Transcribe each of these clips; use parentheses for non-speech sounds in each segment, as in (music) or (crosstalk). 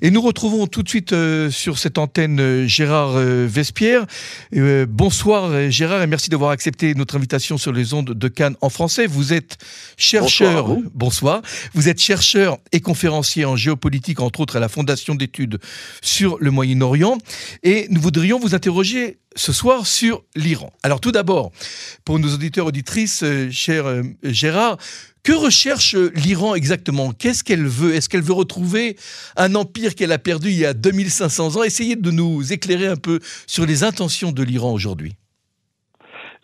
Et nous retrouvons tout de suite euh, sur cette antenne euh, Gérard euh, Vespierre. bonsoir Gérard et merci d'avoir accepté notre invitation sur les ondes de Cannes en français. Vous êtes chercheur, bonsoir, bonsoir, vous êtes chercheur et conférencier en géopolitique entre autres à la Fondation d'études sur le Moyen-Orient et nous voudrions vous interroger ce soir sur l'Iran. Alors tout d'abord, pour nos auditeurs auditrices, cher Gérard, que recherche l'Iran exactement? Qu'est-ce qu'elle veut? Est-ce qu'elle veut retrouver un empire qu'elle a perdu il y a 2500 ans? Essayez de nous éclairer un peu sur les intentions de l'Iran aujourd'hui.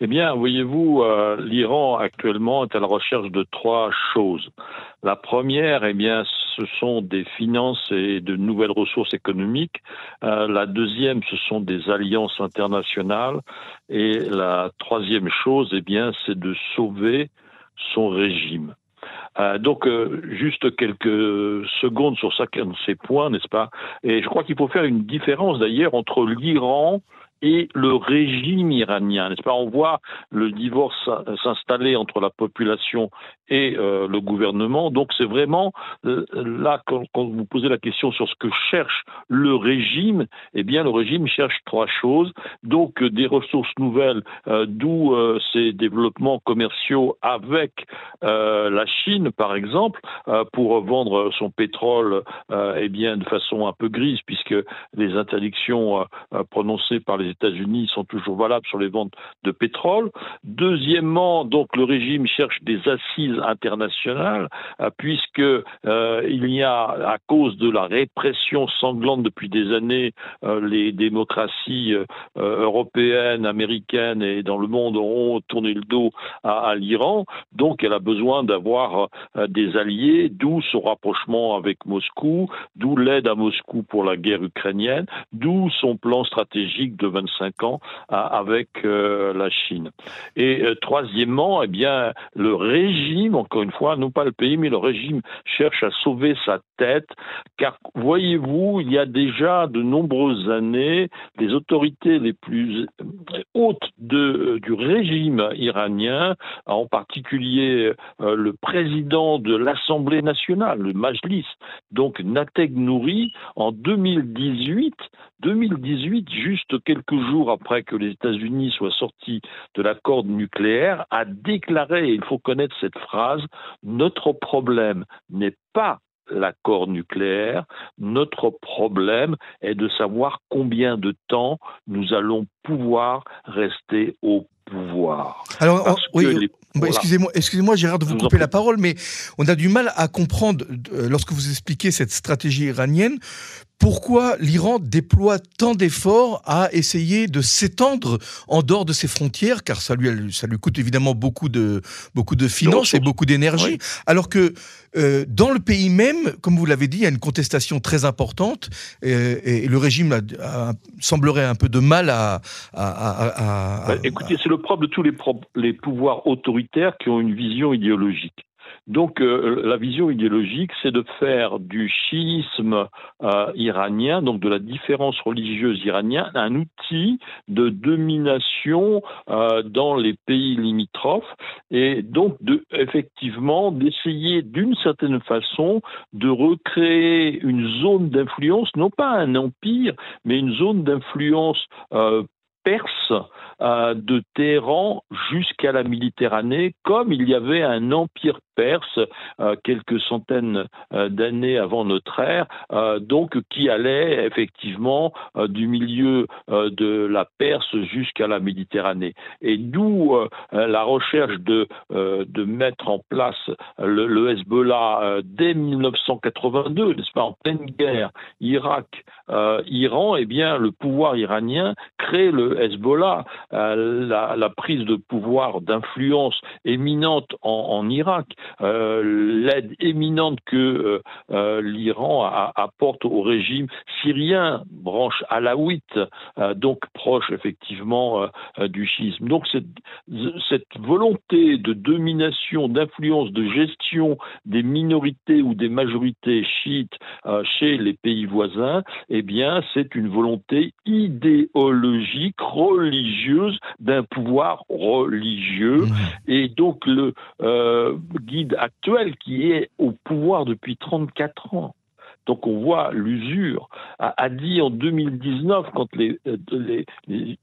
Eh bien, voyez-vous, euh, l'Iran actuellement est à la recherche de trois choses. La première, eh bien, ce sont des finances et de nouvelles ressources économiques. Euh, la deuxième, ce sont des alliances internationales. Et la troisième chose, eh bien, c'est de sauver son régime. Euh, donc, euh, juste quelques secondes sur chacun de ces points, n'est-ce pas? Et je crois qu'il faut faire une différence d'ailleurs entre l'Iran et le régime iranien, n'est-ce pas? On voit le divorce s'installer entre la population et euh, le gouvernement. Donc c'est vraiment euh, là quand, vous posez la question sur ce que cherche le régime, eh bien le régime cherche trois choses. Donc euh, des ressources nouvelles, d'où ces développements commerciaux avec la Chine par exemple pour vendre son pétrole, eh bien de façon un peu grise puisque les interdictions prononcées par les États-Unis sont toujours valables sur les ventes de pétrole. Deuxièmement, donc le régime cherche des assises internationale, euh, puisque euh, il y a, à cause de la répression sanglante depuis des années, euh, les démocraties européennes, américaines et dans le monde ont tourné le dos à, l'Iran. Donc, elle a besoin d'avoir des alliés, d'où son rapprochement avec Moscou, d'où l'aide à Moscou pour la guerre ukrainienne, d'où son plan stratégique de 25 ans avec la Chine. Et troisièmement, eh bien, le régime encore une fois, non pas le pays, mais le régime cherche à sauver sa tête, car voyez-vous, il y a déjà de nombreuses années, les autorités les plus hautes de, du régime iranien, en particulier euh, le président de l'Assemblée nationale, le Majlis, donc Nateg Nouri, en 2018, 2018, juste quelques jours après que les États-Unis soient sortis de l'accord nucléaire, a déclaré, il faut connaître cette phrase, notre problème n'est pas l'accord nucléaire, notre problème est de savoir combien de temps nous allons pouvoir rester au pouvoir. Alors, excusez-moi, excusez-moi, Gérard, de vous, couper la parole, mais on a du mal à comprendre, euh, lorsque vous expliquez cette stratégie iranienne, pourquoi l'Iran déploie tant d'efforts à essayer de s'étendre en dehors de ses frontières, car ça lui, ça lui coûte évidemment beaucoup de, beaucoup de finances et beaucoup d'énergie, alors que euh, dans le pays même, comme vous l'avez dit, il y a une contestation très importante euh, et, le régime semblerait un peu de mal à... Bah, écoutez, c'est le propre de tous les, pouvoirs autoritaires qui ont une vision idéologique. Donc euh, la vision idéologique, c'est de faire du chiisme euh, iranien, donc de la différence religieuse iranienne, un outil de domination euh, dans les pays limitrophes et donc effectivement d'essayer d'une certaine façon de recréer une zone d'influence, non pas un empire, mais une zone d'influence perse de Téhéran jusqu'à la Méditerranée, comme il y avait un empire perse euh, quelques centaines euh, d'années avant notre ère, euh, donc qui allait effectivement du milieu de la Perse jusqu'à la Méditerranée. Et d'où la recherche de, mettre en place le, Hezbollah dès 1982, n'est-ce pas, en pleine guerre, Irak, Iran, eh bien, le pouvoir iranien crée le Hezbollah, la, prise de pouvoir, d'influence éminente en, Irak, l'aide éminente que euh, euh, l'Iran apporte au régime syrien, branche alaouite, donc proche effectivement du schisme. Donc cette, cette volonté de domination, d'influence, de gestion des minorités ou des majorités chiites chez les pays voisins, eh bien c'est une volonté idéologique, religieuse d'un pouvoir religieux. Mmh. Et donc le actuel qui est au pouvoir depuis 34 ans Donc on voit l'usure. A, dit en 2019, quand les, les,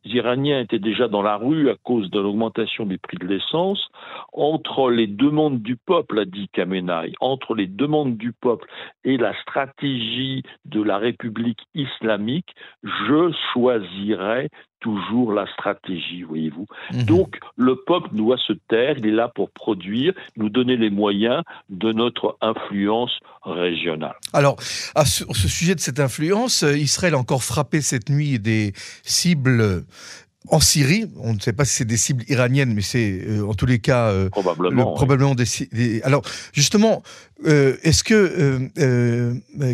Iraniens étaient déjà dans la rue à cause de l'augmentation des prix de l'essence, entre les demandes du peuple, a dit Khamenei, entre les demandes du peuple et la stratégie de la République islamique, je choisirais toujours la stratégie, voyez-vous. Mhm. Donc, le peuple doit se taire, il est là pour produire, nous donner les moyens de notre influence régionale. Alors, à ce, sujet de cette influence, euh, Israël a encore frappé cette nuit des cibles en Syrie, on ne sait pas si c'est des cibles iraniennes, mais c'est euh, en tous les cas euh, probablement, probablement des, Alors justement, est-ce que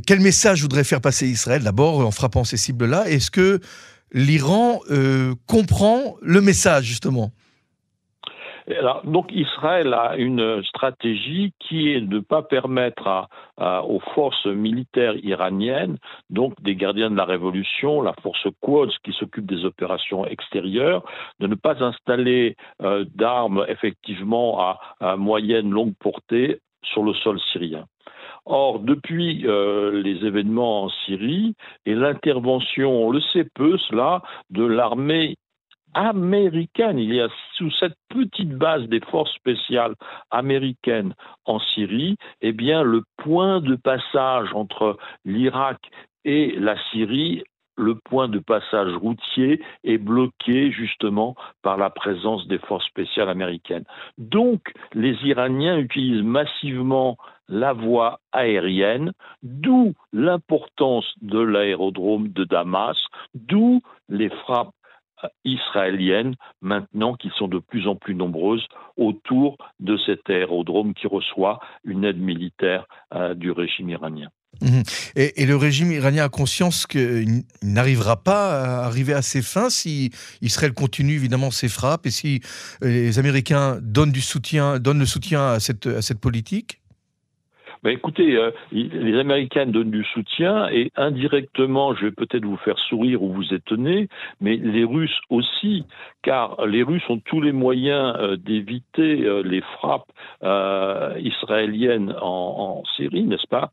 quel message voudrait faire passer Israël d'abord en frappant ces cibles-là? Est-ce que l'Iran euh, comprend le message, justement donc Israël a une stratégie qui est de ne pas permettre aux forces militaires iraniennes, donc des gardiens de la révolution, la force Quds qui s'occupe des opérations extérieures, de ne pas installer euh, d'armes effectivement à moyenne longue portée sur le sol syrien. Or, depuis euh, les événements en Syrie et l'intervention, on le sait peu cela, de l'armée américaine. Il y a sous cette petite base des forces spéciales américaines en Syrie, eh bien, le point de passage entre l'Irak et la Syrie le point de passage routier est bloqué justement par la présence des forces spéciales américaines. Donc, les Iraniens utilisent massivement la voie aérienne, d'où l'importance de l'aérodrome de Damas, d'où les frappes euh, israéliennes maintenant qui sont de plus en plus nombreuses autour de cet aérodrome qui reçoit une aide militaire euh, du régime iranien. Mhm. Et, le régime iranien a conscience qu'il n'arrivera pas à arriver à ses fins si Israël continue évidemment ses frappes et si les Américains donnent le soutien à cette politique? Ben écoutez, euh, les Américains donnent du soutien et indirectement, je vais peut-être vous faire sourire ou vous étonner, mais les Russes aussi, car les Russes ont tous les moyens euh, d'éviter euh, les frappes israéliennes en, en Syrie, n'est-ce pas?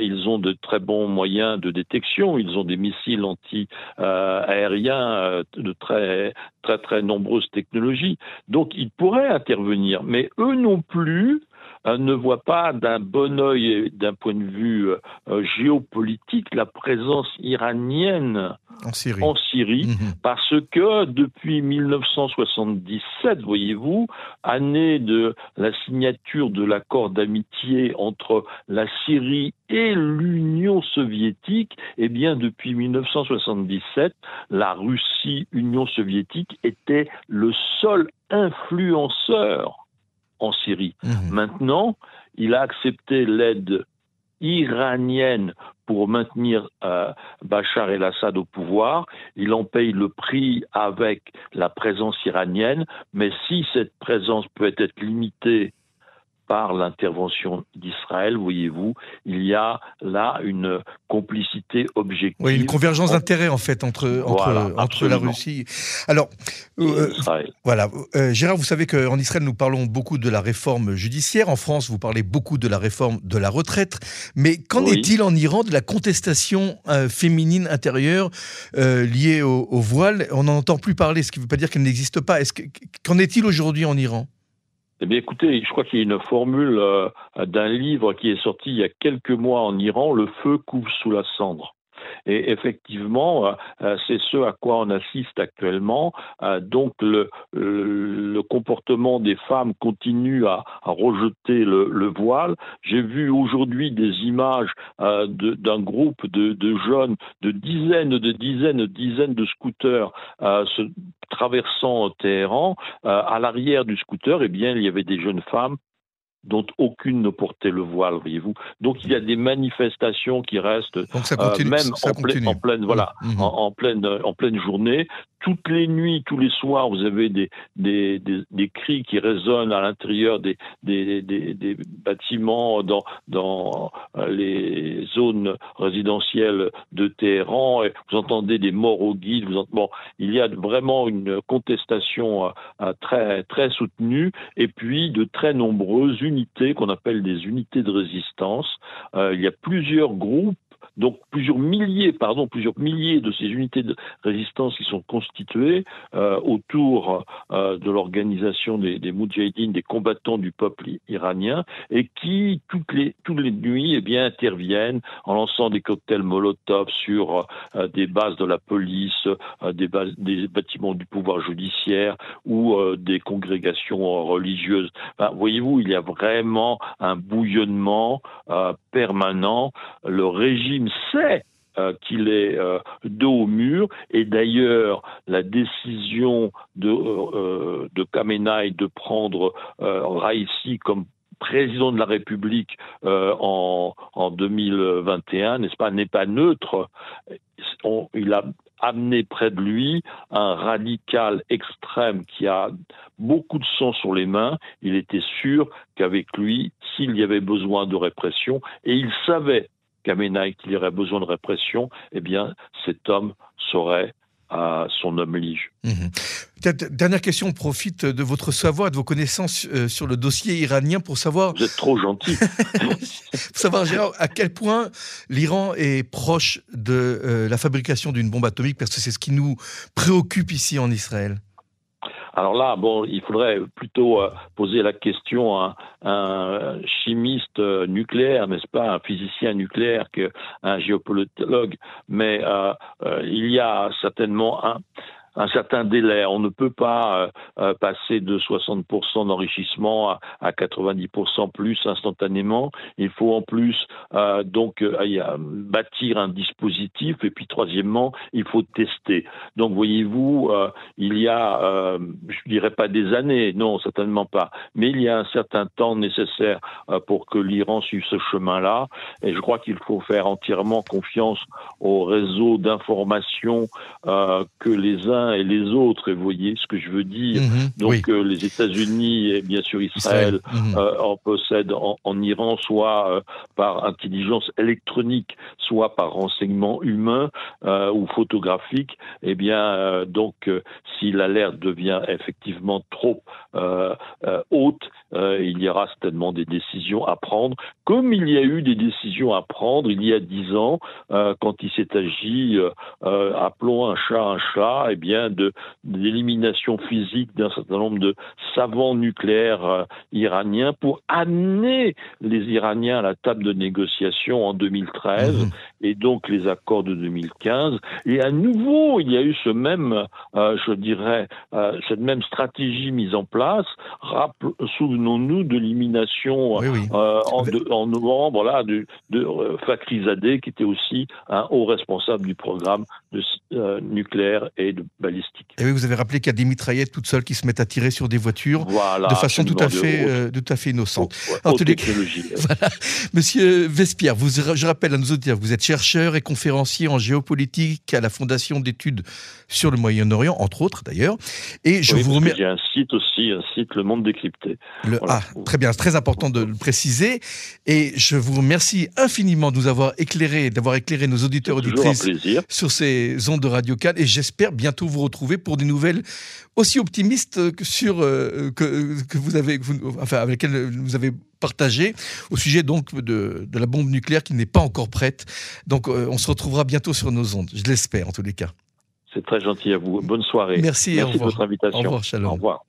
Ils ont de très bons moyens de détection, ils ont des missiles anti-aériens de très très très nombreuses technologies, donc ils pourraient intervenir, mais eux non plus ne voit pas d'un bon œil d'un point de vue euh, géopolitique la présence iranienne en Syrie, en Syrie mhm. parce que depuis 1977, voyez-vous, année de la signature de l'accord d'amitié entre la Syrie et l'Union soviétique, eh bien depuis 1977, la Russie, Union soviétique était le seul influenceur en Syrie. Mhm. Maintenant, il a accepté l'aide iranienne pour maintenir euh, Bachar el-Assad au pouvoir. Il en paye le prix avec la présence iranienne, mais si cette présence peut être limitée par l'intervention d'Israël, voyez-vous, il y a là une complicité objective. Oui, une convergence d'intérêts en fait entre, entre, entre la Russie. Alors, euh, voilà, euh, Gérard, vous savez qu'en Israël, nous parlons beaucoup de la réforme judiciaire. En France, vous parlez beaucoup de la réforme de la retraite. Mais qu'en est-il en Iran de la contestation euh, féminine intérieure liée au, au, voile? On n'en entend plus parler, ce qui ne veut pas dire qu'elle n'existe pas. Qu'en est-il aujourd'hui en Iran? Eh bien, écoutez, je crois qu'il y a une formule euh, d'un livre qui est sorti il y a quelques mois en Iran, Le feu couvre sous la cendre. Et effectivement, euh, euh, c'est ce à quoi on assiste actuellement. Euh, donc le, comportement des femmes continue à, rejeter le, voile. J'ai vu aujourd'hui des images d'un groupe de, jeunes, de dizaines, de dizaines, de dizaines de scooters traversant Téhéran. à l'arrière du scooter, eh bien, il y avait des jeunes femmes dont aucune ne portait le voile, voyez-vous. Donc il y a des manifestations qui restent euh, même en, pleine, voilà, mmh, en, pleine, en pleine journée toutes les nuits, tous les soirs, vous avez des, des, des, cris qui résonnent à l'intérieur des, des, bâtiments dans, dans euh, les zones résidentielles de Téhéran. Et vous entendez des morts au guide. Vous bon, il y a vraiment une contestation euh, très, très soutenue et puis de très nombreuses unités qu'on appelle des unités de résistance. Euh, il y a plusieurs groupes donc plusieurs milliers, pardon, plusieurs milliers de ces unités de résistance qui sont constituées euh, autour euh, de l'organisation des, des Moudjahidines, des combattants du peuple iranien, et qui toutes les toutes les nuits, eh bien, interviennent en lançant des cocktails Molotov sur euh, des bases de la police, des, bâtiments du pouvoir judiciaire ou des congrégations religieuses. Voyez-vous, il y a vraiment un bouillonnement permanent. Le régime sait euh, qu'il est euh, dos au mur. Et d'ailleurs, la décision de, euh, de Khamenei de prendre Raisi comme président de la République en 2021, n'est-ce pas, n'est pas neutre. il a amené près de lui un radical extrême qui a beaucoup de sang sur les mains. Il était sûr qu'avec lui, s'il y avait besoin de répression, et il savait Khamenei qu'il y aurait besoin de répression, eh bien, cet homme serait à son homme lige. Mhm. Dernière question, on profite de votre savoir et de vos connaissances euh, sur le dossier iranien pour savoir. Vous êtes trop gentil. (laughs) pour savoir, Gérard, à quel point l'Iran est proche de euh, la fabrication d'une bombe atomique, parce que c'est ce qui nous préoccupe ici en Israël. Alors là, bon, il faudrait plutôt euh, poser la question à un chimiste euh, nucléaire, n'est-ce pas, un physicien nucléaire qu'un géopolitologue. Mais euh, il y a certainement un, un certain délai. On ne peut pas euh, euh, passer de 60% d'enrichissement à, à, 90% plus instantanément. Il faut en plus euh, donc bâtir un dispositif et puis troisièmement, il faut tester. Donc voyez-vous, il y a, je dirais pas des années, non certainement pas, mais il y a un certain temps nécessaire pour que l'Iran suive ce chemin-là. Et je crois qu'il faut faire entièrement confiance au réseau d'information que les uns et les autres. Et vous voyez ce que je veux dire. Mhm, Donc euh, les États-Unis et bien sûr Israël, mhm. euh, en possèdent en, Iran, soit euh, par intelligence électronique, soit par renseignement humain ou photographique. Eh bien, donc, si l'alerte devient effectivement trop haute, il y aura certainement des décisions à prendre, comme il y a eu des décisions à prendre il y a dix ans, quand il s'est agi, appelons un chat un chat, eh bien, de l'élimination physique d'un certain nombre de savants nucléaires euh, iraniens pour amener les Iraniens à la table de négociation en 2013 mhm. et donc les accords de 2015. Et à nouveau, il y a eu ce même, euh, je dirais, euh, cette même stratégie mise en place. Souvenons-nous de l'élimination en, novembre là, de, de Fakhrizadeh, qui était aussi un haut responsable du programme de, nucléaire et de balistique. Et oui, vous avez rappelé qu'il y a des mitraillettes toutes seules qui se mettent à tirer sur des voitures de façon tout à, fait, euh, tout à fait innocente. (laughs) Monsieur Vespierre, vous, je rappelle à nos auditeurs, vous êtes chercheur et conférencier en géopolitique à la Fondation d'études sur le Moyen-Orient, entre autres d'ailleurs. Et je vous remercie. Il y a un site aussi, un site Le Monde décrypté. Ah, très bien, c'est très important de le préciser. Et je vous remercie infiniment de nous avoir éclairé, d'avoir éclairé nos auditeurs auditrices sur ces ondes de Radio 4 Et j'espère bientôt vous retrouver pour des nouvelles aussi optimistes que sur euh, que, que, vous avez, enfin avec lesquelles vous avez partagé au sujet donc de, de la bombe nucléaire qui n'est pas encore prête. Donc euh, on se retrouvera bientôt sur nos ondes, je l'espère en tous les cas. C'est très gentil à vous. Bonne soirée. Merci, Merci de votre invitation. Au revoir, Au revoir.